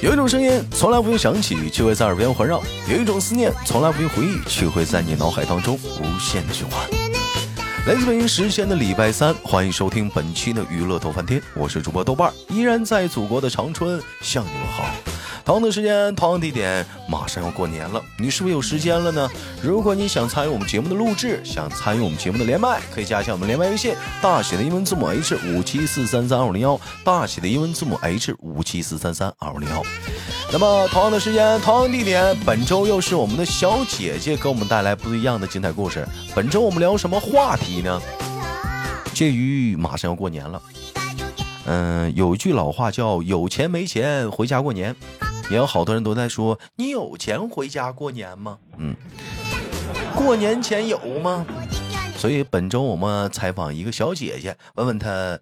有一种声音从来不用响起，却会在耳边环绕；有一种思念从来不用回忆，却会在你脑海当中无限循环。来自北京时间的礼拜三，欢迎收听本期的娱乐逗翻天，我是主播豆瓣，依然在祖国的长春向你们好。同样的时间，同样地点，马上要过年了，你是不是有时间了呢？如果你想参与我们节目的录制，想参与我们节目的连麦，可以加一下我们连麦微信，大写的英文字母 H 五七四三三二五零幺，大写的英文字母 H 五七四三三二五零幺。那么同样的时间，同样地点，本周又是我们的小姐姐给我们带来不一样的精彩故事。本周我们聊什么话题呢？介于马上要过年了，嗯，有一句老话叫“有钱没钱回家过年”。也有好多人都在说，你有钱回家过年吗？嗯，过年前有吗？所以本周我们采访一个小姐姐，问问她，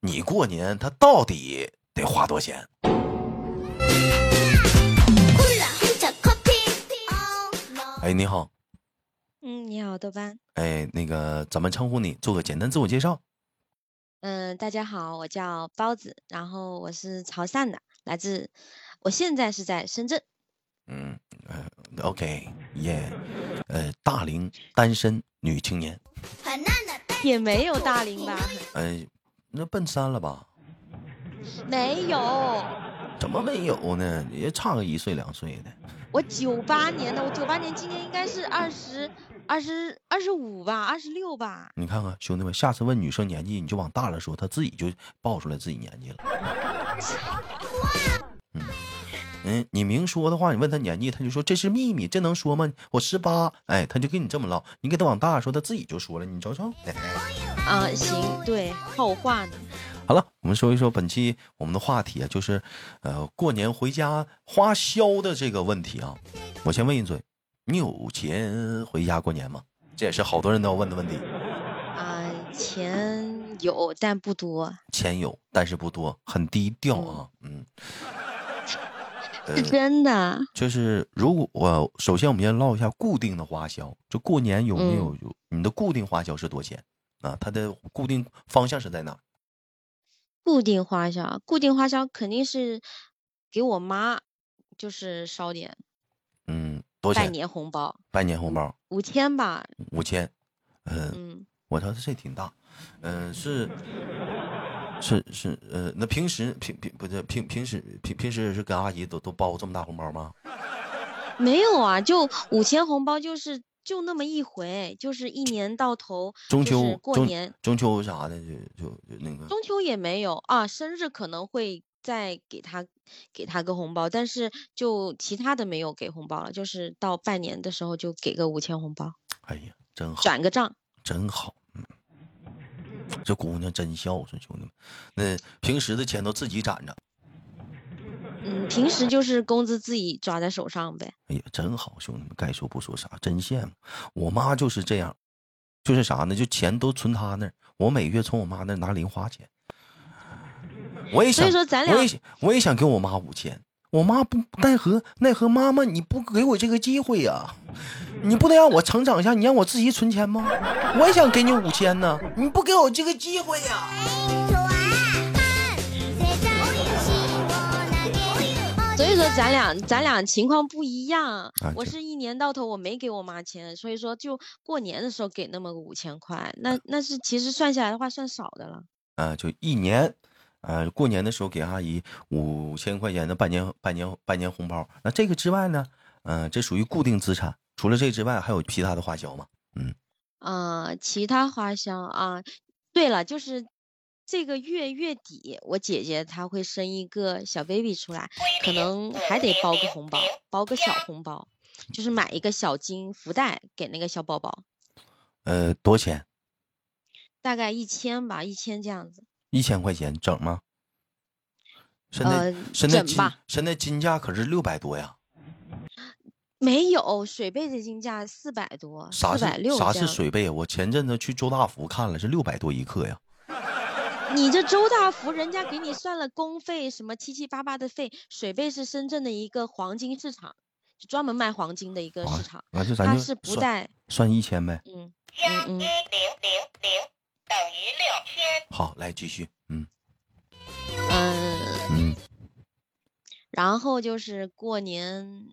你过年她到底得花多少钱？哎，你好。嗯，你好，豆瓣。哎，那个怎么称呼你？做个简单自我介绍。嗯，大家好，我叫包子，然后我是潮汕的，来自。我现在是在深圳。嗯，呃，OK，耶，呃，大龄单身女青年，也没有大龄吧？呃，那奔三了吧？没有。怎么没有呢？也差个一岁两岁的。我九八年的，我九八年今年应该是二十二十二十五吧，二十六吧。你看看兄弟们，下次问女生年纪，你就往大了说，她自己就报出来自己年纪了。嗯。嗯，你明说的话，你问他年纪，他就说这是秘密，这能说吗？我十八，哎，他就跟你这么唠。你给他往大说，他自己就说了，你瞅瞅。啊，行，对，后话呢。好了，我们说一说本期我们的话题啊，就是呃，过年回家花销的这个问题啊。我先问一嘴，你有钱回家过年吗？这也是好多人都要问的问题。啊，钱有，但不多。钱有，但是不多，很低调啊。嗯。是真的，就是如果我首先我们先唠一下固定的花销，就过年有没有有你的固定花销是多钱啊？它的固定方向是在哪？固定花销，固定花销肯定是给我妈，就是烧点，嗯，多钱？拜年红包，拜年红包五千吧，五千，嗯，我操，这挺大，嗯，是。是是呃，那平时平平不是平平时平平时是跟阿姨都都包这么大红包吗？没有啊，就五千红包，就是就那么一回，就是一年到头，中秋过年中秋啥的就就那个中秋也没有啊，生日可能会再给他给他个红包，但是就其他的没有给红包了，就是到拜年的时候就给个五千红包。哎呀，真好，转个账，真好。这姑娘真孝顺，兄弟们，那平时的钱都自己攒着。嗯，平时就是工资自己抓在手上呗。哎呀，真好，兄弟们，该说不说啥，真羡慕。我妈就是这样，就是啥呢？就钱都存她那儿，我每月从我妈那儿拿零花钱。我也想，所以说咱俩，我也我也想给我妈五千。我妈不奈何奈何妈妈，你不给我这个机会呀？你不得让我成长一下？你让我自己存钱吗？我也想给你五千呢，你不给我这个机会呀？所以说咱俩咱俩情况不一样。我是一年到头我没给我妈钱，所以说就过年的时候给那么个五千块，那那是其实算下来的话算少的了。啊，就一年。呃，过年的时候给阿姨五千块钱的半年半年半年红包。那这个之外呢？嗯，这属于固定资产。除了这之外，还有其他的花销吗？嗯，啊，其他花销啊。对了，就是这个月月底，我姐姐她会生一个小 baby 出来，可能还得包个红包，包个小红包，就是买一个小金福袋给那个小宝宝。呃，多钱？大概一千吧，一千这样子。一千块钱整吗？现在现在金现在金价可是六百多呀。没有水贝的金价四百多，四百六。啥是水贝？我前阵子去周大福看了，是六百多一克呀。你这周大福人家给你算了工费，什么七七八八的费。水贝是深圳的一个黄金市场，就专门卖黄金的一个市场。啊，它是不带算一千呗。嗯嗯嗯。零零零零等于六。好，来继续，嗯。嗯，嗯，然后就是过年，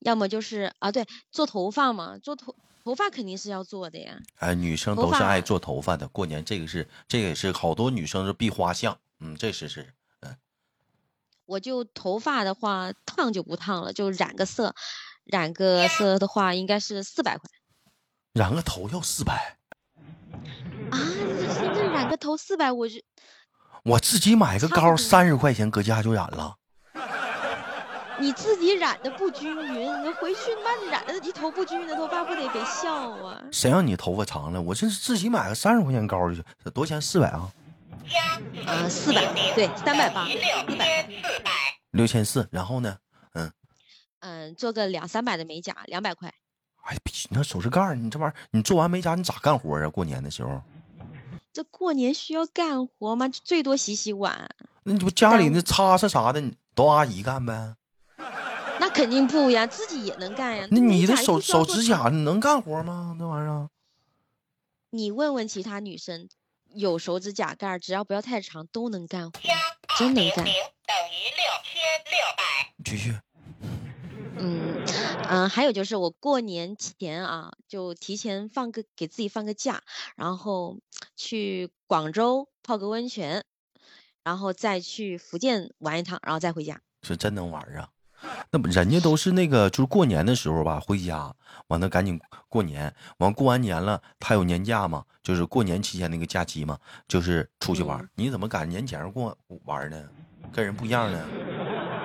要么就是啊，对，做头发嘛，做头头发肯定是要做的呀。哎，女生都是爱做头发的，过年这个是这个也是好多女生是必花项，嗯，这是是，我就头发的话，烫就不烫了，就染个色，染个色的话应该是四百块。染个头要四百，啊。现在染个头四百，我就我自己买个膏三十块钱，搁家就染了。你自己染的不均匀，你回去妈染的一头不均匀的头发，不得给笑啊？谁让你头发长了？我这是自己买个三十块钱膏去，这多少钱？四百啊，啊，四百对，三百八，四百。六千四。然后呢？嗯嗯，做个两三百的美甲，两百块。哎，比那首饰盖，你这玩意儿，你做完美甲你咋干活啊？过年的时候，这过年需要干活吗？最多洗洗碗，那你不家里那擦擦啥的，你都阿姨干呗？那肯定不呀，自己也能干呀。那你的手手指甲你能干活吗？那玩意儿？你问问其他女生，有手指甲盖，只要不要太长，都能干活，真能干。继续。嗯嗯，还有就是我过年前啊，就提前放个给自己放个假，然后去广州泡个温泉，然后再去福建玩一趟，然后再回家。是真能玩啊！那不人家都是那个，就是过年的时候吧，回家完了赶紧过年，完过完年了，他有年假嘛，就是过年期间那个假期嘛，就是出去玩。嗯你怎么赶年前过玩呢？跟人不一样呢？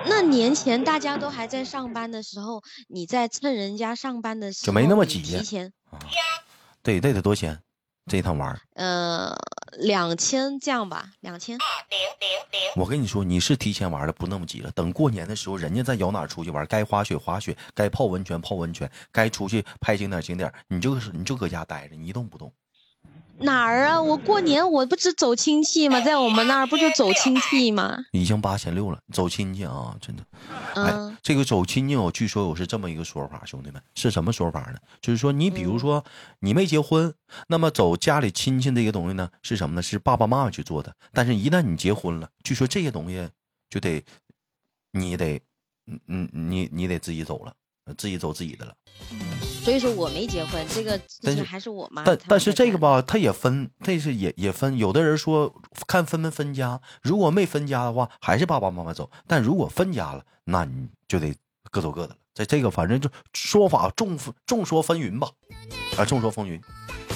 那年前大家都还在上班的时候，你在趁人家上班的时候，就没那么你急提前啊，对，这得多少钱？这一趟玩儿，呃两千这样吧，两千。我跟你说，你是提前玩的不那么急了。等过年的时候，人家在摇哪儿出去玩，该滑雪滑雪，该泡温泉泡温泉，该出去拍景点景点，你就是你就搁家待着，你一动不动。哪儿啊？我过年我不是走亲戚吗？在我们那儿不就走亲戚吗？已经八千六了，走亲戚啊，真的。哎嗯，这个走亲戚，我据说我是这么一个说法，兄弟们是什么说法呢？就是说，你比如说你没结婚，那么走家里亲戚这个东西呢，是什么呢？是爸爸妈妈去做的。但是，一旦你结婚了，据说这些东西就得你得，嗯嗯，你你得自己走了，自己走自己的了。所以说我没结婚，这个但是还是我妈。但但是这个，吧，他也分，这是也也分。有的人说看分没分家，如果没分家的话，还是爸爸妈妈走；但如果分家了，那你就得各走各的了。在这个反正就说法众众说纷纭吧，啊，众说纷纭嗯，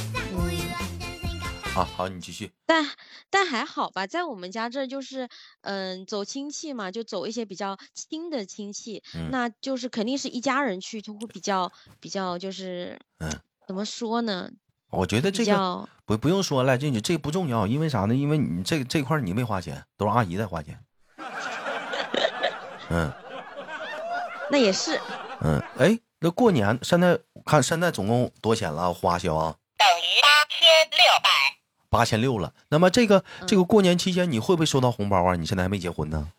啊。好，你继续。但但还好吧，在我们家这儿就是，嗯，走亲戚嘛，就走一些比较亲的亲戚，嗯那就是肯定是一家人去，就会比较比较就是，嗯，怎么说呢？我觉得这个较不不用说了，这你这不重要，因为啥呢？因为你这这块儿你没花钱，都是阿姨在花钱。嗯 那也是，嗯，哎，那过年现在看现在总共多少钱了？花销啊？等于八千六了。那么这个这个过年期间你会不会收到红包啊？你现在还没结婚呢，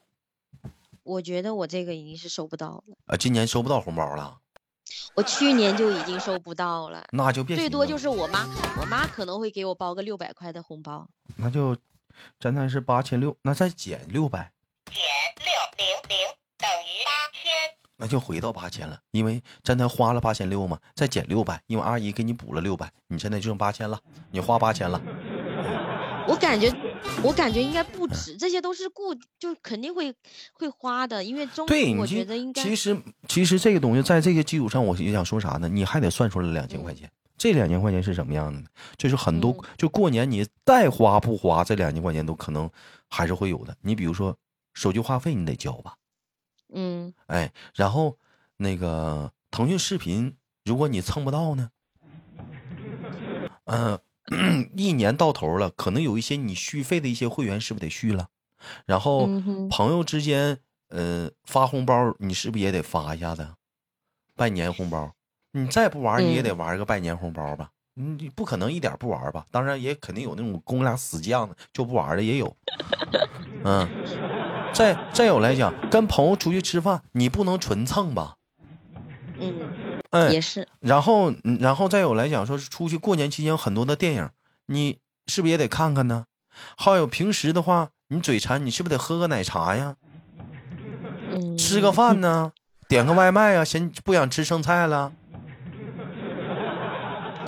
我觉得我这个已经是收不到了，啊，今年收不到红包了，我去年就已经收不到了。那就别最多就是我妈，我妈可能会给我包个六百块的红包。那就咱那是八千六，那再减六百，减六零零等于八千那就回到八千了，因为咱才花了八千六嘛，再减六百，因为阿姨给你补了六百，你现在就剩八千了，你花八千了，我感觉，我感觉应该不止，这些都是固，就肯定会会花的，因为中对，途我觉得应该其实其实这个东西在这个基础上，我也想说啥呢？你还得算出来两千块钱。这两千块钱是什么样的呢？就是很多、嗯就过年你再花不花，这两千块钱都可能还是会有的。你比如说手机话费你得交吧，嗯哎，然后那个腾讯视频，如果你蹭不到呢，嗯、一年到头了，可能有一些你续费的一些会员是不是得续了？然后朋友之间，呃，发红包你是不是也得发一下子？拜年红包，你再不玩你也嗯得玩个拜年红包吧？嗯你不可能一点不玩吧？当然也肯定有那种公俩死犟的就不玩的也有。嗯，再再有来讲，跟朋友出去吃饭，你不能纯蹭吧？嗯，哎，也是，然后，嗯然后再有来讲，说是出去过年期间有很多的电影，你是不是也得看看呢？还有平时的话，你嘴馋，你是不是得喝个奶茶呀？嗯，吃个饭呢？点个外卖啊？嫌不想吃剩菜了？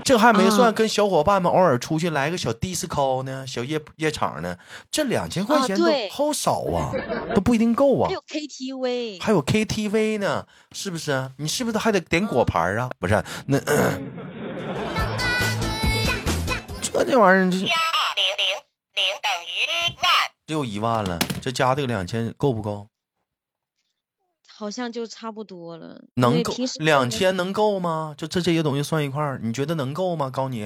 这还没算跟小伙伴们偶尔出去来个小 disco 呢，小夜夜场呢，这两千块钱都好少啊，都不一定够啊。还有 KTV，还有 KTV 呢，是不是？你是不是还得点果盘啊？不是，那这 这玩意儿这加二零零零等于一万，又一万了，这加这个两千够不够？好像就差不多了，能够两千能够吗？就这这些东西算一块儿，你觉得能够吗？高你，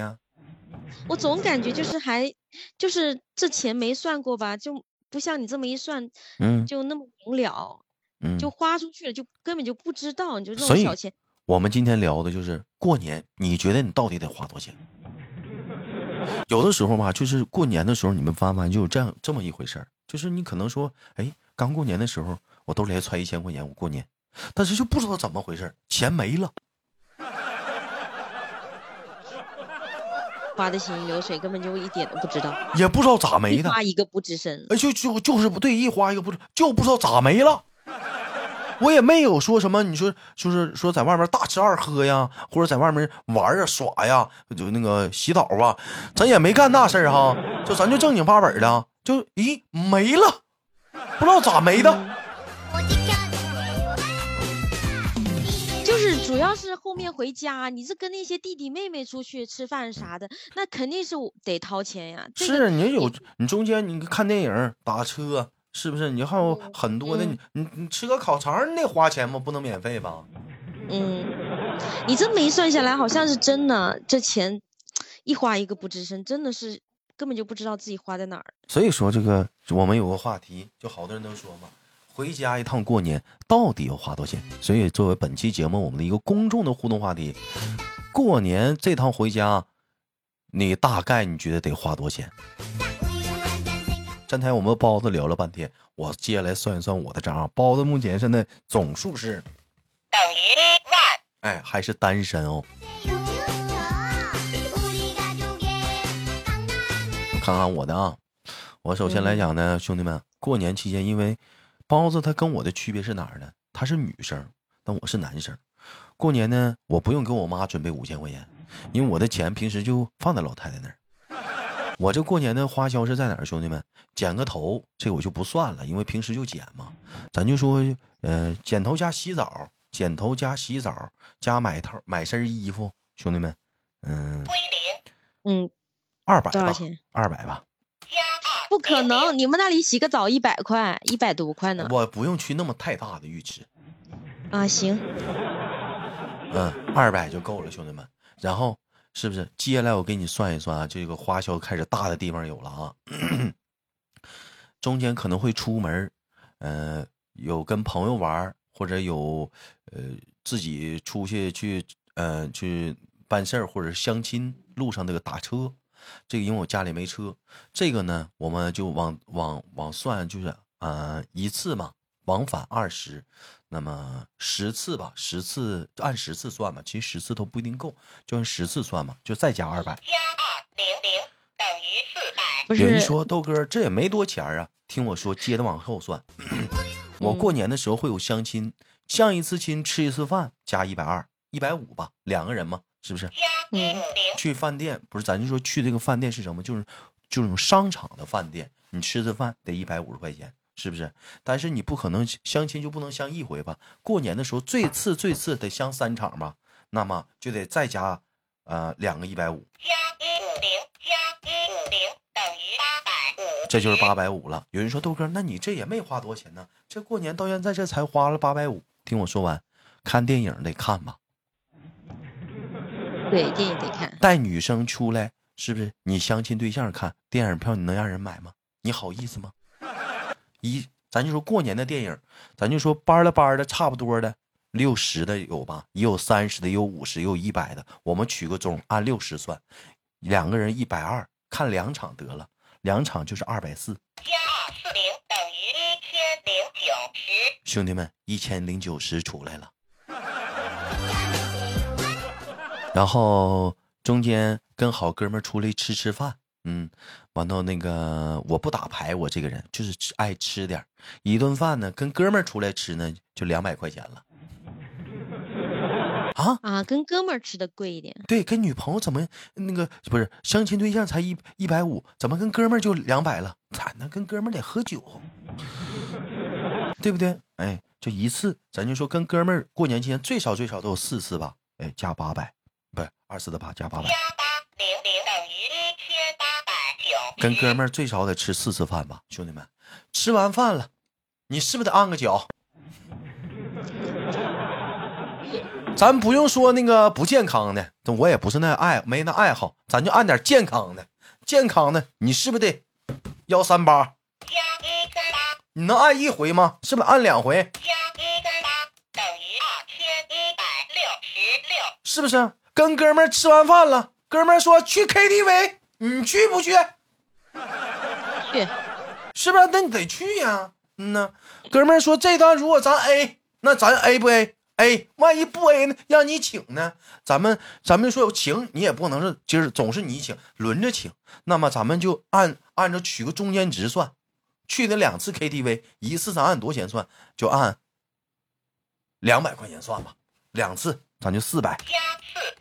我总感觉就是还就是这钱没算过吧，就不像你这么一算，嗯，就那么明了，嗯，就花出去了，就根本就不知道，你就这种小钱。我们今天聊的就是过年，你觉得你到底得花多少钱？有的时候吧，就是过年的时候，你们发发就有这样这么一回事儿，就是你可能说，哎，刚过年的时候。我兜里还揣一千块钱，我过年，但是就不知道怎么回事，钱没了，花的行云流水，根本就一点都不知道，也不知道咋没的，花一个不吱声，哎，就就就是不对，一花一个不知，就不知道咋没了，我也没有说什么，你说就是说在外面大吃二喝呀，或者在外面玩啊耍呀，就那个洗澡啊，咱也没干那事儿哈，就咱就正经八本的，就咦没了。不知道咋没的，就是主要是后面回家，你是跟那些弟弟妹妹出去吃饭啥的，那肯定是得掏钱呀。是你有你中间你看电影打车是不是？你还有很多的你你你吃个烤肠你得花钱吗？不能免费吧？嗯，你这么一算下来，好像是真的，这钱一花一个不吱声，真的是。根本就不知道自己花在哪儿，所以说这个我们有个话题，就好多人都说嘛，回家一趟过年到底要花多少钱？所以作为本期节目我们的一个公众的互动话题，过年这趟回家，你大概你觉得得花多少钱？刚才我们包子聊了半天，我接下来算一算我的账，包子目前现在总数是等于万，哎，还是单身哦。看看我的啊，我首先来讲呢，兄弟们，过年期间，因为包子他跟我的区别是哪儿呢？他是女生，但我是男生。过年呢，我不用给我妈准备五千块钱，因为我的钱平时就放在老太太那儿。我这过年的花销是在哪儿？兄弟们，剪个头，这我就不算了，因为平时就剪嘛。咱就说，呃，剪头加洗澡，剪头加洗澡加买套买身衣服，兄弟们，嗯，嗯。二百多少钱？二百吧。不可能，你们那里洗个澡一百块，一百多块呢。我不用去那么太大的浴池。啊，行。嗯，二百就够了，兄弟们。然后是不是？接下来我给你算一算啊，这个花销开始大的地方有了啊。中间可能会出门，嗯，有跟朋友玩，或者有呃自己出去去呃去办事儿，或者相亲路上那个打车。这个因为我家里没车，这个呢，我们就往往往算，就是呃一次嘛，往返二十，那么十次吧，十次按十次算吧，其实十次都不一定够，就按十次算嘛，就再加二百，加二零零等于四百。有人说豆哥这也没多钱啊，听我说，接着往后算，我过年的时候会有相亲，相一次亲吃一次饭加一百二，一百五吧，两个人嘛。是不是？去饭店不是，咱就说去这个饭店是什么？就是就那种商场的饭店，你吃的饭得一百五十块钱，是不是？但是你不可能相亲就不能相一回吧？过年的时候最次最次得相三场吧？那么就得再加呃两个一百五，加一五零加一五零等于八百五，这就是八百五了。有人说豆哥，那你这也没花多少钱呢？这过年到现在这才花了八百五。听我说完，看电影得看吧。对，电影得看。带女生出来，是不是？你相亲对象看电影票，你能让人买吗？你好意思吗？一，咱就说过年的电影，咱就说班了班的，差不多的，六十的有吧？也有三十的，也有五十，也有一百的。我们取个中，按六十算，两个人一百二，看两场得了，两场就是二百四。加二四零等于一千零九十。兄弟们，一千零九十出来了。然后中间跟好哥们出来吃吃饭，嗯，完到那个我不打牌，我这个人就是爱吃点一顿饭呢，跟哥们儿出来吃呢，就两百块钱了。啊啊，跟哥们儿吃的贵一点。对，跟女朋友怎么那个不是相亲对象才一一百五，怎么跟哥们儿就两百了？咋呢？跟哥们儿得喝酒，对不对？哎，就一次，咱就说跟哥们儿过年期间最少最少都有四次吧？哎，加八百，不是二四的八加八百。零零等于一千八百九。跟哥们儿最少得吃四次饭吧，兄弟们，吃完饭了，你是不是得按个脚？咱不用说那个不健康的，我也不是那爱没那爱好，咱就按点健康的。健康的，你是不是得幺三八？你能按一回吗？是不是按两回？等于二千一百六十六。是不是？跟哥们儿吃完饭了。哥们儿说去 KTV，你去不去？去，是不是？那你得去呀。嗯呐，哥们儿说这单如果咱 A，那咱 A 不 A？A，万一不 A 呢？让你请呢？咱们咱们说请你也不能是今儿总是你请，轮着请。那么咱们就按按照取个中间值算，去那两次 KTV，一次咱按多少钱算？就按两百块钱算吧，两次咱就四百。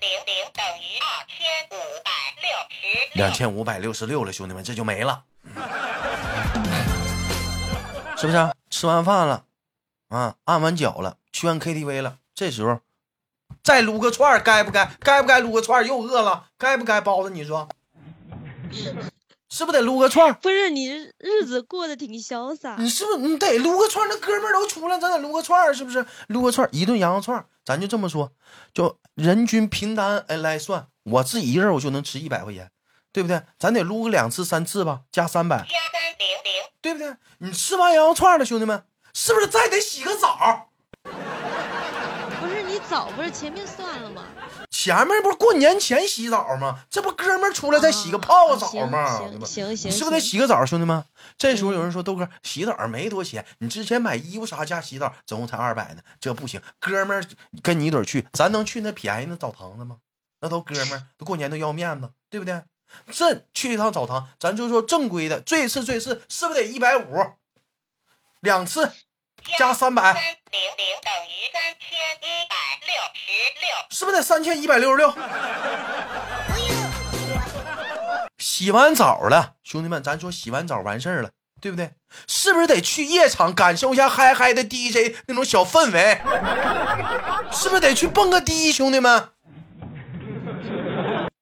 零零等于二千五百六十两千五百六十六了，兄弟们，这就没了，是不是？吃完饭了，啊，按完脚了，去完 KTV 了，这时候再撸个串该不该？该不该撸个串又饿了，该不该？包子，你说，是不是得撸个串不是你日子过得挺潇洒，你是不是你得撸个串那哥们儿都出来，咱得撸个串是不是？撸个串一顿羊肉串咱就这么说，就人均平单哎来算，我自己一人我就能吃一百块钱。对不对？咱得撸个两次、三次吧，加三百，加三零零，对不对？你吃完羊肉串了，兄弟们，是不是再得洗个澡？澡不是前面算了吗？前面不是过年前洗澡吗？这不哥们出来再洗个泡个澡吗？行行，是不是得洗个澡，兄弟们？这时候有人说豆哥洗澡没多钱，你之前买衣服啥加洗澡总共才二百呢，这不行。哥们跟你一堆去，咱能去那便宜那澡堂子吗？那都哥们都过年都要面子，对不对？这去一趟澡堂，咱就说正规的，最次最次是不是得一百五？两次加三百，零零等于三千一百六十六，是不是得三千一百六十六？洗完澡了，兄弟们，咱说洗完澡完事儿了，对不对？是不是得去夜场感受一下嗨嗨的 DJ 那种小氛围？是不是得去蹦个迪，兄弟们？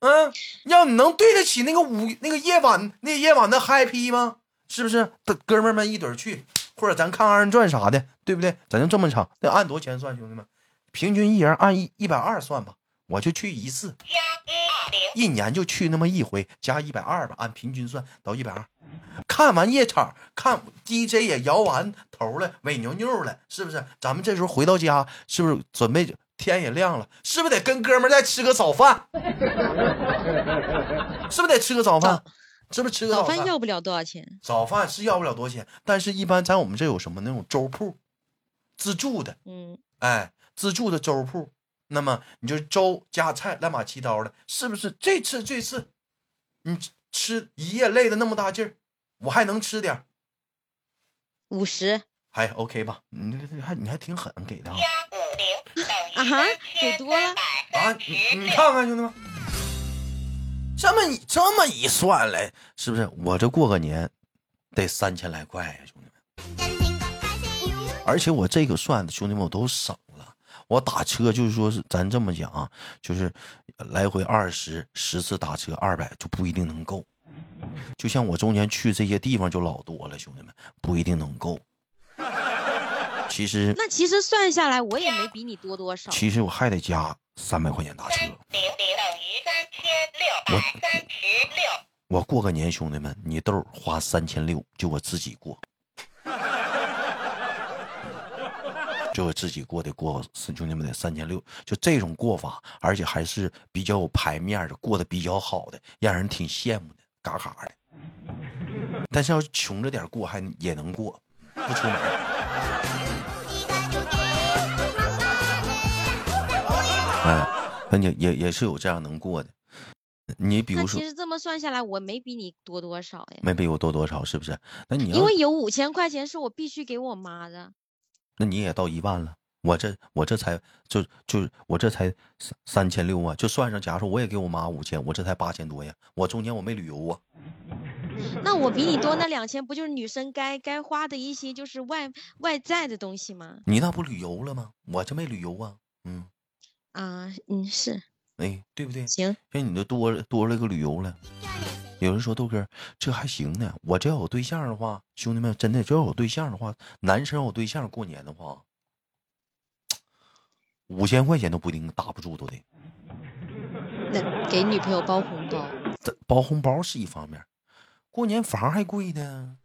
嗯，要你能对得起那个午那个夜晚那夜晚的 happy 吗？是不是？哥们们一堆去，或者咱看二人转啥的，对不对？咱就这么唱，得按多少钱算？兄弟们，平均一人按一一百二算吧。我就去一次，一年就去那么一回，加一百二吧，按平均算到一百二。看完夜场，看 DJ 也摇完头了，尾牛牛了，是不是？咱们这时候回到家，是不是准备？天也亮了，是不是得跟哥们再吃个早饭？是不是得吃个早饭？是不是吃个早饭要不了多少钱？早饭是要不了多少钱，但是一般在我们这有什么那种粥铺，自助的，嗯，哎，自助的粥铺，那么你就粥加菜乱码七刀的，是不是？这次这次，你吃一夜累的那么大劲儿，我还能吃点五十还 OK 吧？你这还你还挺狠，给的啊。啊哈，给多了啊！你你看看，兄弟们，这么你这么一算来，是不是我这过个年得三千来块呀，兄弟们？而且我这个算的，兄弟们我都省了。我打车就是说是咱这么讲啊，就是来回二十十次打车二百就不一定能够。就像我中间去这些地方就老多了，兄弟们不一定能够。其实那其实算下来，我也没比你多多少。其实我还得加三百块钱打车。我我过个年，兄弟们，你豆花三千六，就我自己过，就我自己过的过，兄弟们得三千六，就这种过法，而且还是比较有排面的，过得比较好的，让人挺羡慕的，嘎嘎的。但是要穷着点过，还也能过，不出门。哎，那也也也是有这样能过的，你比如说，其实这么算下来，我没比你多多少呀。没比我多多少，是不是？那你要因为有五千块钱是我必须给我妈的。那你也到一万了，我这我这才就就我这才三三千六啊，就算上，假如说我也给我妈五千，我这才八千多呀。我中间我没旅游啊。那我比你多那两千，不就是女生该该花的一些就是外外在的东西吗？你那不旅游了吗？我这没旅游啊。嗯。啊，嗯是。哎，对不对？行，像你都多多了个旅游了。有人说豆哥这还行呢，我这要有对象的话，兄弟们真的这要有对象的话，男生有对象过年的话，五千块钱都不一定打不住，都得。那给女朋友包红包？这包红包是一方面，过年房还贵呢。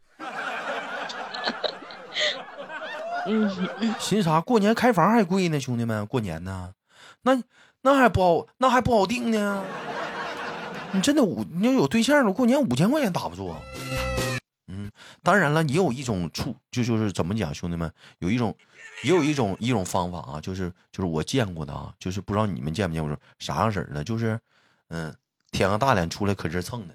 嗯，寻啥？过年开房还贵呢，兄弟们，过年呢，那。那还不好，那还不好定呢。你真的五，你要有对象了，过年五千块钱打不住。嗯，当然了，也有一种处，就就是怎么讲，兄弟们，有一种，也有一种一种方法啊，就是就是我见过的啊，就是不知道你们见没见过，啥样式的，就是，嗯，舔个大脸出来可劲蹭的。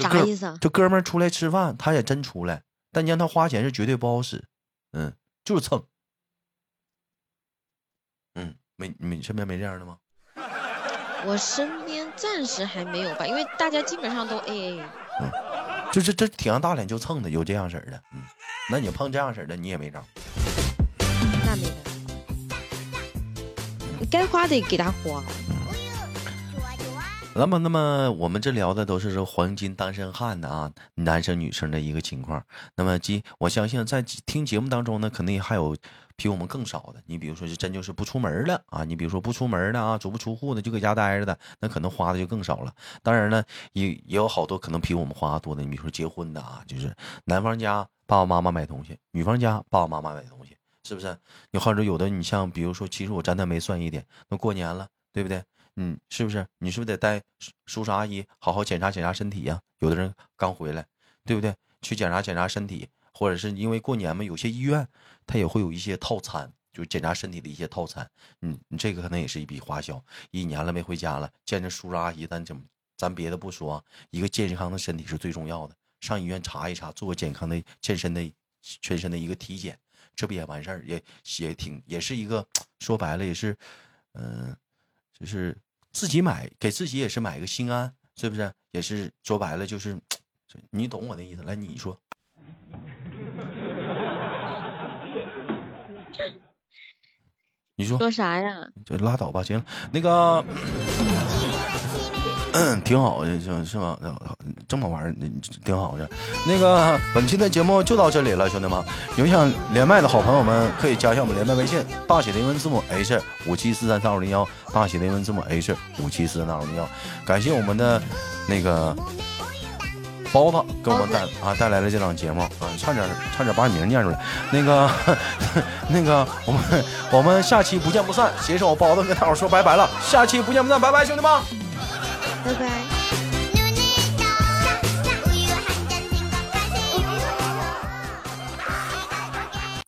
啥意思啊？这哥们出来吃饭，他也真出来，但你让他花钱是绝对不好使。嗯，就是蹭。没没身边没这样的吗？我身边暂时还没有吧，因为大家基本上都 A A。嗯，就是这挺上大脸就蹭的，有这样式的。嗯，那你碰这样式的，你也没招。那没你该花得给他花。那么，那么我们这聊的都是说黄金单身汉的啊，男生女生的一个情况。那么，今我相信在听节目当中呢，肯定还有比我们更少的。你比如说，是真就是不出门的啊，你比如说不出门的啊，足不出户的，就搁家待着的，那可能花的就更少了。当然呢，也也有好多可能比我们花多的。你比如说结婚的啊，就是男方家爸爸妈妈买东西，女方家爸爸妈妈买东西，是不是？你或者有的，你像比如说，其实我真的没算一点，那过年了，对不对？嗯，是不是？你是不是得带叔叔阿姨好好检查检查身体呀？有的人刚回来，对不对？去检查检查身体，或者是因为过年嘛，有些医院他也会有一些套餐，就是检查身体的一些套餐。嗯，你这个可能也是一笔花销。一年了没回家了，见着叔叔阿姨，咱怎么咱别的不说，一个健康的身体是最重要的。上医院查一查，做个健康的健身的全身的一个体检，这不也完事儿？也也挺也是一个 说白了也是，嗯。就是自己买，给自己也是买个心安，是不是？也是说白了就是，你懂我的意思。来，你说，你说说啥呀？就拉倒吧，行，那个。挺好的，是是吧？这么玩儿，挺好的。那个本期的节目就到这里了，兄弟们，有想连麦的好朋友们可以加一下我们连麦微信，大写的英文字母 H 五七四三三二零幺，大写的英文字母 H 五七四三三二零幺。感谢我们的那个包子给我们带啊带来了这档节目啊，差点差点把你名念出来。那个 那个，我们我们下期不见不散。携手包子跟大伙说拜拜了，下期不见不散，拜拜，兄弟们。拜拜。